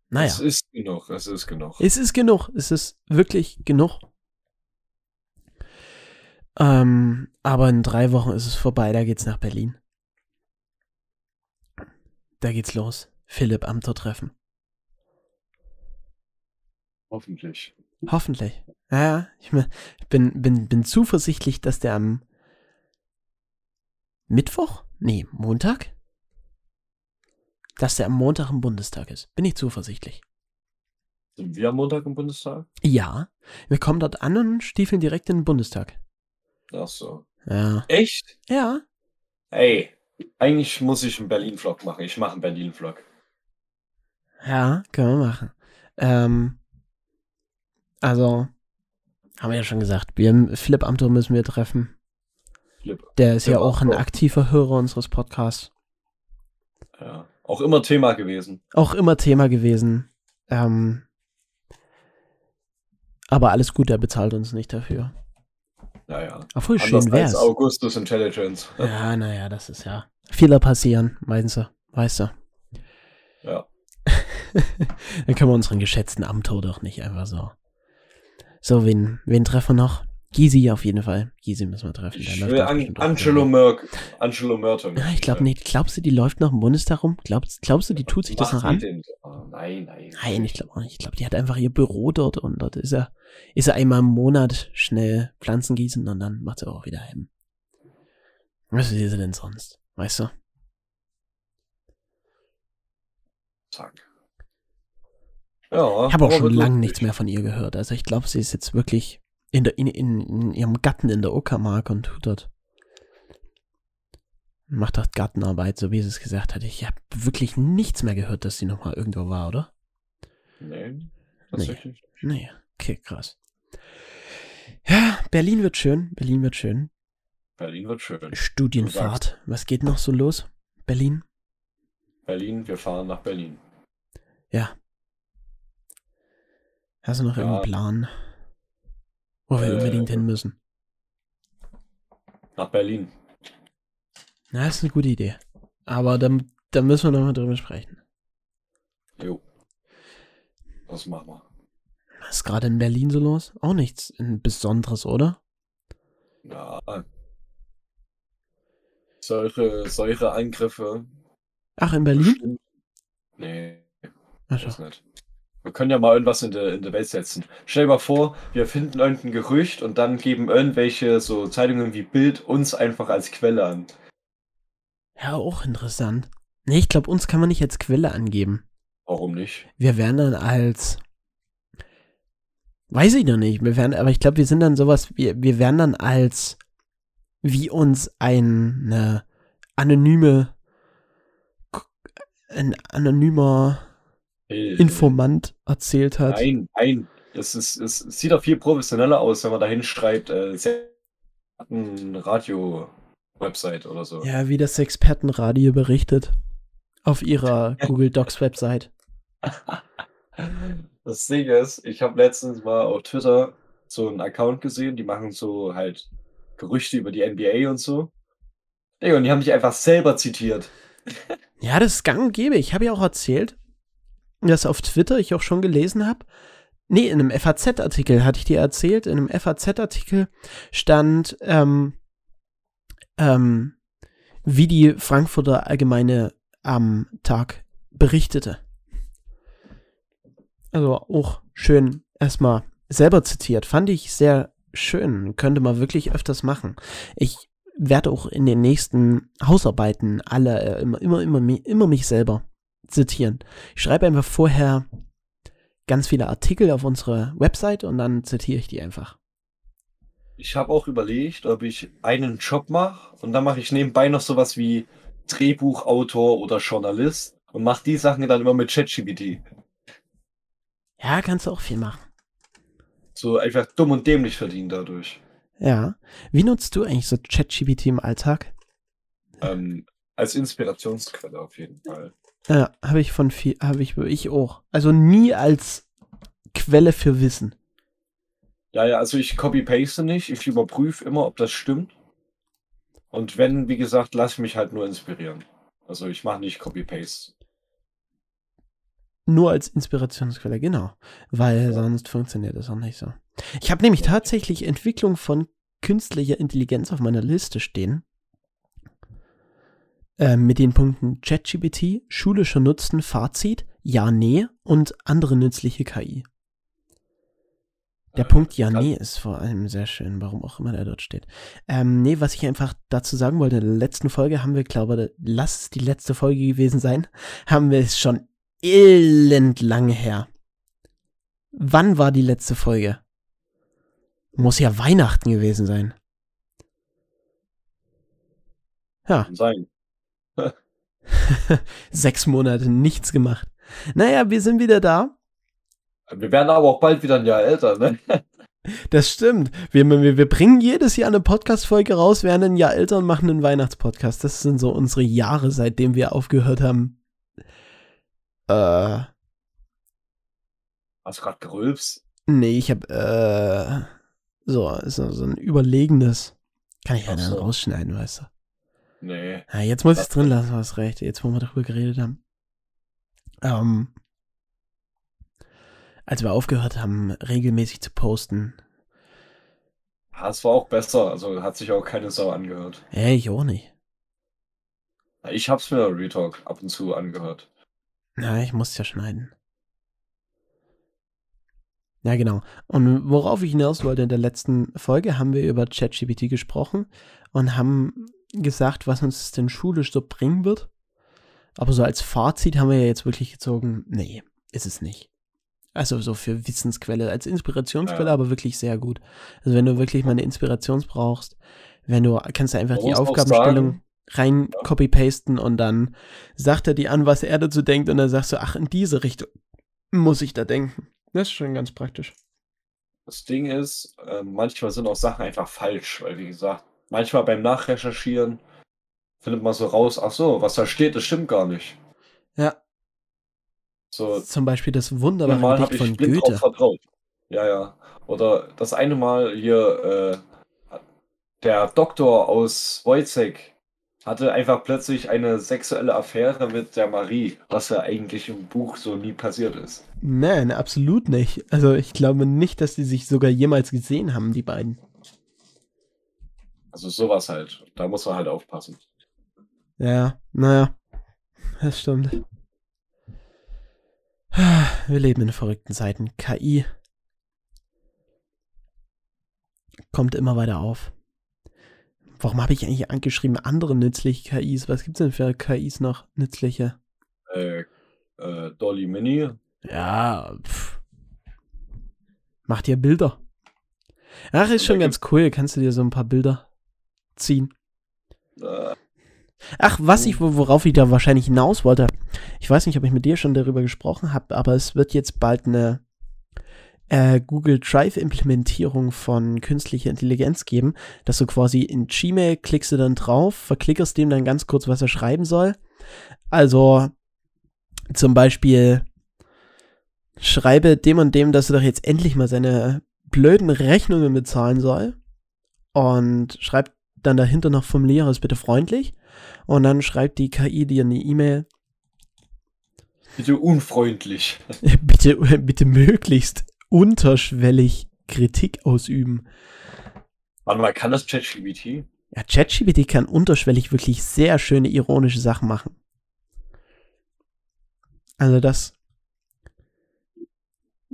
[SPEAKER 1] Naja.
[SPEAKER 2] Es
[SPEAKER 1] ist genug, es ist genug.
[SPEAKER 2] Es ist genug, es ist wirklich genug. Ähm, aber in drei Wochen ist es vorbei, da geht's nach Berlin. Da geht's los. Philipp Amthor treffen.
[SPEAKER 1] Hoffentlich.
[SPEAKER 2] Hoffentlich. Ja, ich bin, bin, bin zuversichtlich, dass der am Mittwoch? Nee, Montag? Dass der am Montag im Bundestag ist. Bin ich zuversichtlich.
[SPEAKER 1] Sind wir am Montag im Bundestag?
[SPEAKER 2] Ja. Wir kommen dort an und stiefeln direkt in den Bundestag.
[SPEAKER 1] Ach so.
[SPEAKER 2] Ja.
[SPEAKER 1] Echt?
[SPEAKER 2] Ja.
[SPEAKER 1] Ey, eigentlich muss ich einen Berlin-Vlog machen. Ich mache einen Berlin-Vlog.
[SPEAKER 2] Ja, können wir machen. Ähm, also, haben wir ja schon gesagt, wir, im Flip Amthor müssen wir treffen. Philipp. Der ist Philipp ja auch ein aktiver Hörer unseres Podcasts.
[SPEAKER 1] Ja, auch immer Thema gewesen.
[SPEAKER 2] Auch immer Thema gewesen. Ähm, aber alles gut, er bezahlt uns nicht dafür. Naja. Obwohl, Anders schön
[SPEAKER 1] wär's. Als Augustus Intelligence. <laughs>
[SPEAKER 2] Ja, naja, das ist ja. Fehler passieren, meinst du? weißt du.
[SPEAKER 1] Ja.
[SPEAKER 2] <laughs> Dann können wir unseren geschätzten Amtor doch nicht einfach so. So, wen, wen treffen wir noch? Gysi auf jeden Fall. Gysi müssen wir treffen.
[SPEAKER 1] Ich will An Angelo Merck. Angelo Merton. Ah,
[SPEAKER 2] ich glaube nicht. Glaubst du, die läuft noch im Bundestag rum? Glaubst, glaubst du, die tut sich das noch an? Oh, nein, nein. Nein, ich glaube auch nicht. Ich glaube, die hat einfach ihr Büro dort und dort ist er, ist er einmal im Monat schnell Pflanzen gießen und dann macht sie auch wieder heim. Was ist sie denn sonst? Weißt
[SPEAKER 1] du?
[SPEAKER 2] Zack. Ja, ich habe auch schon lange nichts mehr von ihr gehört. Also ich glaube, sie ist jetzt wirklich in, der, in, in, in ihrem Gatten in der Uckermark und tut dort. Macht dort Gartenarbeit, so wie sie es gesagt hat. Ich habe wirklich nichts mehr gehört, dass sie nochmal irgendwo war, oder? Nein, tatsächlich. Nee. nee, okay, krass. Ja, Berlin wird schön, Berlin wird schön.
[SPEAKER 1] Berlin wird schön.
[SPEAKER 2] Studienfahrt. Was geht noch so los? Berlin?
[SPEAKER 1] Berlin, wir fahren nach Berlin.
[SPEAKER 2] Ja. Hast du noch ja. irgendeinen Plan? Wo wir äh, unbedingt hin müssen.
[SPEAKER 1] Nach Berlin.
[SPEAKER 2] Na, ist eine gute Idee. Aber dann, dann müssen wir nochmal drüber sprechen.
[SPEAKER 1] Jo. Was machen wir?
[SPEAKER 2] Was ist gerade in Berlin so los? Auch nichts Besonderes, oder?
[SPEAKER 1] Ja. Solche, solche Angriffe.
[SPEAKER 2] Ach, in Berlin? Nee. Ach so.
[SPEAKER 1] nicht. Wir können ja mal irgendwas in der in de Welt setzen. Stell dir mal vor, wir finden irgendein Gerücht und dann geben irgendwelche so Zeitungen wie Bild uns einfach als Quelle an.
[SPEAKER 2] Ja, auch interessant. Nee, ich glaube, uns kann man nicht als Quelle angeben.
[SPEAKER 1] Warum nicht?
[SPEAKER 2] Wir werden dann als. Weiß ich noch nicht. Wir wären, aber ich glaube, wir sind dann sowas, wir, wir wären dann als wie uns eine anonyme ein anonymer äh, Informant erzählt hat.
[SPEAKER 1] Nein, nein. Das ist, es sieht auch viel professioneller aus, wenn man da hinschreibt, äh, Radio-Website oder so.
[SPEAKER 2] Ja, wie das Expertenradio berichtet. Auf ihrer <laughs> Google Docs-Website. <laughs>
[SPEAKER 1] Das Ding ist, ich habe letztens mal auf Twitter so einen Account gesehen, die machen so halt Gerüchte über die NBA und so. Digga, und die haben mich einfach selber zitiert.
[SPEAKER 2] Ja, das ist gang und gäbe. Ich habe ja auch erzählt, das auf Twitter ich auch schon gelesen habe. Nee, in einem FAZ-Artikel hatte ich dir erzählt. In einem FAZ-Artikel stand, ähm, ähm, wie die Frankfurter Allgemeine am Tag berichtete. Also auch schön erstmal selber zitiert. Fand ich sehr schön. Könnte man wirklich öfters machen. Ich werde auch in den nächsten Hausarbeiten alle äh, immer, immer, immer, immer mich selber zitieren. Ich schreibe einfach vorher ganz viele Artikel auf unsere Website und dann zitiere ich die einfach.
[SPEAKER 1] Ich habe auch überlegt, ob ich einen Job mache und dann mache ich nebenbei noch sowas wie Drehbuchautor oder Journalist und mache die Sachen dann immer mit ChatGPT.
[SPEAKER 2] Ja, kannst du auch viel machen.
[SPEAKER 1] So einfach dumm und dämlich verdienen dadurch.
[SPEAKER 2] Ja. Wie nutzt du eigentlich so ChatGPT im Alltag?
[SPEAKER 1] Ähm, als Inspirationsquelle auf jeden Fall.
[SPEAKER 2] Ja, äh, habe ich von viel, habe ich, ich auch. Also nie als Quelle für Wissen.
[SPEAKER 1] Ja, ja, also ich copy-paste nicht, ich überprüfe immer, ob das stimmt. Und wenn, wie gesagt, lass mich halt nur inspirieren. Also ich mache nicht Copy-Paste.
[SPEAKER 2] Nur als Inspirationsquelle, genau. Weil sonst funktioniert das auch nicht so. Ich habe nämlich tatsächlich Entwicklung von künstlicher Intelligenz auf meiner Liste stehen. Ähm, mit den Punkten ChatGPT, schulischer Nutzen, Fazit, Ja, Nee und andere nützliche KI. Der äh, Punkt Ja, Nee ist vor allem sehr schön, warum auch immer der dort steht. Ähm, nee, was ich einfach dazu sagen wollte, in der letzten Folge haben wir, glaube ich, lass es die letzte Folge gewesen sein, <laughs> haben wir es schon elend lange her. Wann war die letzte Folge? Muss ja Weihnachten gewesen sein. Ja.
[SPEAKER 1] Sein.
[SPEAKER 2] <laughs> Sechs Monate nichts gemacht. Naja, wir sind wieder da.
[SPEAKER 1] Wir werden aber auch bald wieder ein Jahr älter, ne?
[SPEAKER 2] <laughs> Das stimmt. Wir, wir, wir bringen jedes Jahr eine Podcast-Folge raus, werden ein Jahr älter und machen einen Weihnachtspodcast. Das sind so unsere Jahre, seitdem wir aufgehört haben. Äh.
[SPEAKER 1] Hast du gerade gerülpst?
[SPEAKER 2] Nee, ich hab, äh. So, so, so ein überlegenes. Kann ich ja dann so. rausschneiden, weißt du.
[SPEAKER 1] Nee. Ja,
[SPEAKER 2] ah, jetzt muss ich es drin lassen, hast recht. Jetzt, wo wir darüber geredet haben. Ähm, als wir aufgehört haben, regelmäßig zu posten.
[SPEAKER 1] Ja, ah, es war auch besser. Also hat sich auch keine Sau angehört.
[SPEAKER 2] Ja, ich auch nicht.
[SPEAKER 1] Ich hab's mir Retalk ab und zu angehört.
[SPEAKER 2] Na, ich muss ja schneiden. Ja, genau. Und worauf ich hinaus wollte, in der letzten Folge haben wir über ChatGPT gesprochen und haben gesagt, was uns denn schulisch so bringen wird. Aber so als Fazit haben wir ja jetzt wirklich gezogen, nee, ist es nicht. Also so für Wissensquelle, als Inspirationsquelle, ja. aber wirklich sehr gut. Also wenn du wirklich mal eine Inspiration brauchst, wenn du, kannst du einfach die Aufgabenstellung rein ja. copy-pasten und dann sagt er dir an, was er dazu denkt und dann sagst du, ach, in diese Richtung muss ich da denken. Das ist schon ganz praktisch.
[SPEAKER 1] Das Ding ist, äh, manchmal sind auch Sachen einfach falsch, weil wie gesagt, manchmal beim Nachrecherchieren findet man so raus, ach so, was da steht, das stimmt gar nicht.
[SPEAKER 2] Ja. So, Zum Beispiel das wunderbare
[SPEAKER 1] Mal Gedicht von blind Goethe. vertraut. Ja, ja. Oder das eine Mal hier, äh, der Doktor aus Wojcek hatte einfach plötzlich eine sexuelle Affäre mit der Marie, was ja eigentlich im Buch so nie passiert ist.
[SPEAKER 2] Nein, absolut nicht. Also ich glaube nicht, dass die sich sogar jemals gesehen haben, die beiden.
[SPEAKER 1] Also sowas halt. Da muss man halt aufpassen.
[SPEAKER 2] Ja, naja. Das stimmt. Wir leben in verrückten Zeiten. KI kommt immer weiter auf. Warum habe ich eigentlich angeschrieben, andere nützliche KIs? Was gibt es denn für KIs noch nützliche?
[SPEAKER 1] Äh, äh, Dolly Mini.
[SPEAKER 2] Ja, pff. macht dir Bilder. Ach, ist schon ganz cool. Kannst du dir so ein paar Bilder ziehen. Äh. Ach, was ich, oh. worauf ich da wahrscheinlich hinaus wollte, ich weiß nicht, ob ich mit dir schon darüber gesprochen habe, aber es wird jetzt bald eine äh, Google Drive-Implementierung von künstlicher Intelligenz geben, dass du quasi in Gmail klickst du dann drauf, verklickerst dem dann ganz kurz, was er schreiben soll. Also zum Beispiel schreibe dem und dem, dass er doch jetzt endlich mal seine blöden Rechnungen bezahlen soll und schreibt dann dahinter noch vom Lehrer ist bitte freundlich und dann schreibt die KI dir eine E-Mail.
[SPEAKER 1] Bitte unfreundlich.
[SPEAKER 2] <laughs> bitte, bitte möglichst unterschwellig Kritik ausüben.
[SPEAKER 1] Warte mal, kann das ChatGPT?
[SPEAKER 2] Ja, ChatGPT kann unterschwellig wirklich sehr schöne ironische Sachen machen. Also das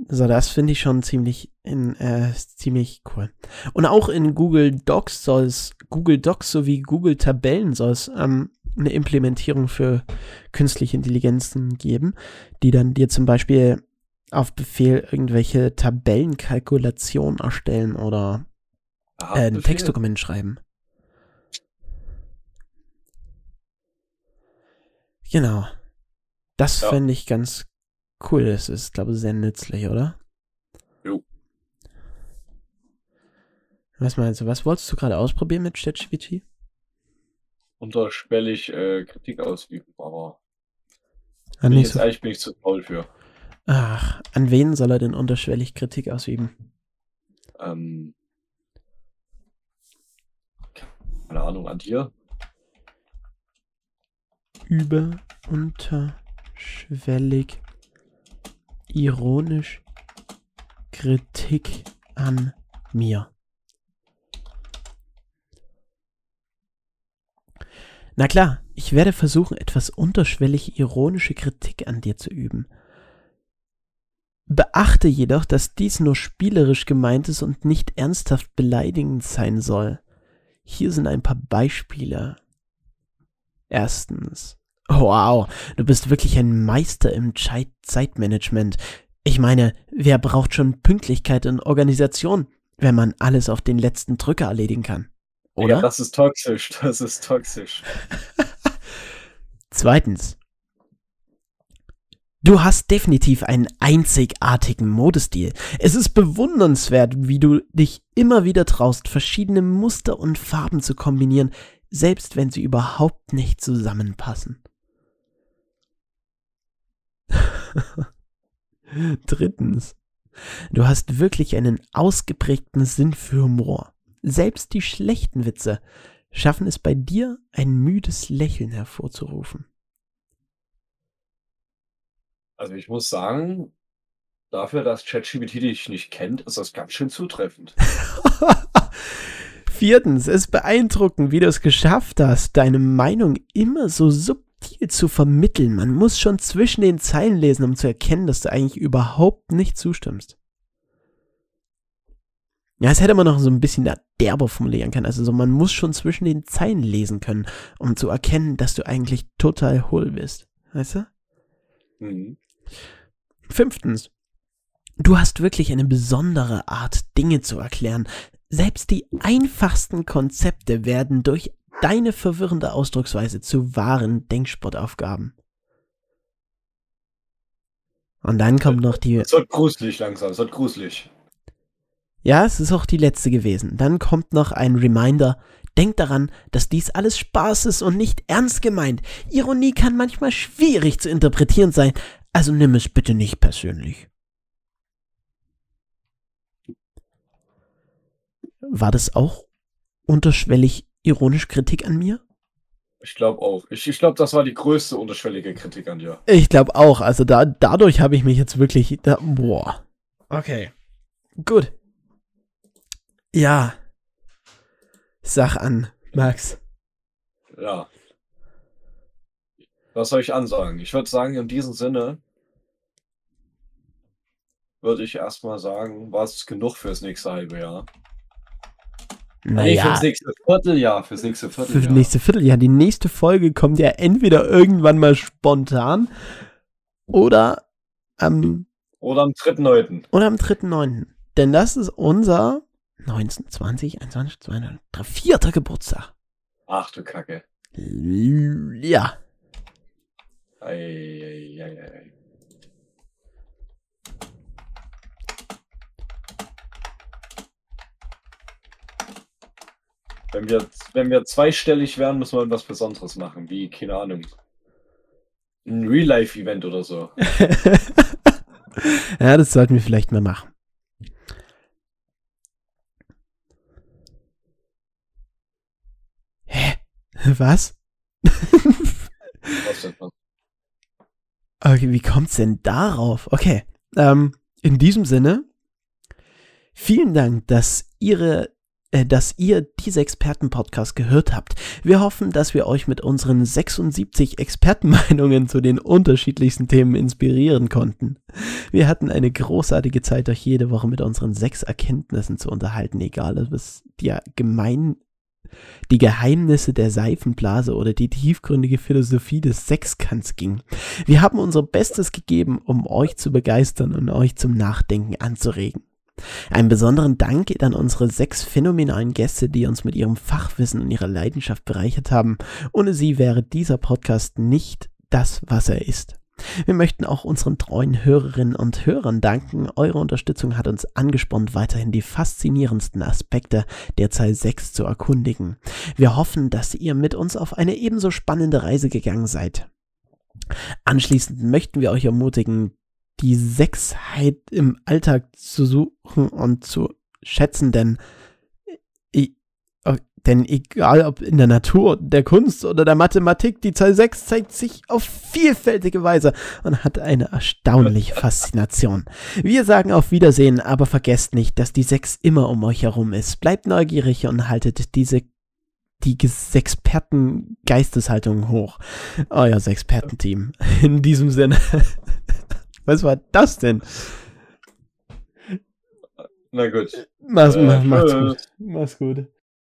[SPEAKER 2] so, das finde ich schon ziemlich, in, äh, ziemlich cool. Und auch in Google Docs soll es, Google Docs sowie Google Tabellen soll es ähm, eine Implementierung für künstliche Intelligenzen geben, die dann dir zum Beispiel auf Befehl irgendwelche Tabellenkalkulationen erstellen oder äh, ein Textdokument schreiben. Genau. Das ja. fände ich ganz Cool, das ist, glaube ich, sehr nützlich, oder? Jo. Was meinst du, was wolltest du gerade ausprobieren mit ChatGPT?
[SPEAKER 1] Unterschwellig äh, Kritik ausüben, aber an ah, bin, so ich, bin ich zu faul für.
[SPEAKER 2] Ach, an wen soll er denn unterschwellig Kritik ausüben?
[SPEAKER 1] Ähm, keine Ahnung, an dir?
[SPEAKER 2] Über, unterschwellig ironisch Kritik an mir. Na klar, ich werde versuchen, etwas unterschwellig ironische Kritik an dir zu üben. Beachte jedoch, dass dies nur spielerisch gemeint ist und nicht ernsthaft beleidigend sein soll. Hier sind ein paar Beispiele. Erstens. Wow, du bist wirklich ein Meister im Zeitmanagement. Ich meine, wer braucht schon Pünktlichkeit in Organisation, wenn man alles auf den letzten Drücker erledigen kann? Oder? Ja,
[SPEAKER 1] das ist toxisch, <laughs> das ist toxisch.
[SPEAKER 2] Zweitens. Du hast definitiv einen einzigartigen Modestil. Es ist bewundernswert, wie du dich immer wieder traust, verschiedene Muster und Farben zu kombinieren, selbst wenn sie überhaupt nicht zusammenpassen. <laughs> Drittens, du hast wirklich einen ausgeprägten Sinn für Humor. Selbst die schlechten Witze schaffen es bei dir, ein müdes Lächeln hervorzurufen.
[SPEAKER 1] Also ich muss sagen, dafür, dass ChatGPT dich nicht kennt, ist das ganz schön zutreffend. <laughs>
[SPEAKER 2] Viertens, es beeindruckend, wie du es geschafft hast, deine Meinung immer so sub viel zu vermitteln. Man muss schon zwischen den Zeilen lesen, um zu erkennen, dass du eigentlich überhaupt nicht zustimmst. Ja, es hätte man noch so ein bisschen derber formulieren können. Also so, man muss schon zwischen den Zeilen lesen können, um zu erkennen, dass du eigentlich total hohl bist. Weißt du? Mhm. Fünftens, du hast wirklich eine besondere Art, Dinge zu erklären. Selbst die einfachsten Konzepte werden durch deine verwirrende Ausdrucksweise zu wahren Denksportaufgaben. Und dann kommt noch die.
[SPEAKER 1] Es wird gruselig langsam, es wird gruselig.
[SPEAKER 2] Ja, es ist auch die letzte gewesen. Dann kommt noch ein Reminder. Denkt daran, dass dies alles Spaß ist und nicht ernst gemeint. Ironie kann manchmal schwierig zu interpretieren sein, also nimm es bitte nicht persönlich. War das auch unterschwellig ironisch Kritik an mir?
[SPEAKER 1] Ich glaube auch. Ich, ich glaube, das war die größte unterschwellige Kritik an dir.
[SPEAKER 2] Ich glaube auch. Also da, dadurch habe ich mich jetzt wirklich. Da, boah. Okay. Gut. Ja. Sag an, Max.
[SPEAKER 1] Ja. Was soll ich ansagen? Ich würde sagen, in diesem Sinne würde ich erstmal sagen, war es genug fürs nächste halbe Jahr. Naja, nee, das nächste Vierteljahr.
[SPEAKER 2] Fürs nächste Vierteljahr. Fürs nächste Vierteljahr. Die nächste Folge kommt ja entweder irgendwann mal spontan oder am.
[SPEAKER 1] Oder am 3.9.
[SPEAKER 2] Oder am 3.9. Denn das ist unser 19, 20, 21, 22, 4. Geburtstag.
[SPEAKER 1] Ach du Kacke. Ja. Ei, ei, ei, ei. Wenn wir, wenn wir zweistellig wären, müssen wir was Besonderes machen, wie, keine Ahnung, ein Real-Life-Event oder so. <laughs>
[SPEAKER 2] ja, das sollten wir vielleicht mal machen. Hä? <laughs> Was? okay, wie kommt's denn darauf? Okay. Ähm, in diesem Sinne, vielen Dank, dass Ihre äh, dass ihr diese Experten-Podcast gehört habt. Wir hoffen, dass wir euch mit unseren 76 Expertenmeinungen zu den unterschiedlichsten Themen inspirieren konnten. Wir hatten eine großartige Zeit, euch jede Woche mit unseren sechs Erkenntnissen zu unterhalten, egal ob es die, gemein, die Geheimnisse der Seifenblase oder die tiefgründige Philosophie des Sexkants ging. Wir haben unser Bestes gegeben, um euch zu begeistern und euch zum Nachdenken anzuregen. Einen besonderen Dank geht an unsere sechs phänomenalen Gäste, die uns mit ihrem Fachwissen und ihrer Leidenschaft bereichert haben. Ohne sie wäre dieser Podcast nicht das, was er ist. Wir möchten auch unseren treuen Hörerinnen und Hörern danken. Eure Unterstützung hat uns angespornt, weiterhin die faszinierendsten Aspekte der Zahl 6 zu erkundigen. Wir hoffen, dass ihr mit uns auf eine ebenso spannende Reise gegangen seid. Anschließend möchten wir euch ermutigen, die Sechsheit im Alltag zu suchen und zu schätzen, denn, denn egal ob in der Natur, der Kunst oder der Mathematik, die Zahl 6 zeigt sich auf vielfältige Weise und hat eine erstaunliche <laughs> Faszination. Wir sagen auf Wiedersehen, aber vergesst nicht, dass die 6 immer um euch herum ist. Bleibt neugierig und haltet diese die Sexperten Geisteshaltung hoch. Euer Sexpertenteam. In diesem Sinne. <laughs> Was war das denn?
[SPEAKER 1] Na gut.
[SPEAKER 2] Mach's, äh, mach's gut.
[SPEAKER 1] Mach's gut.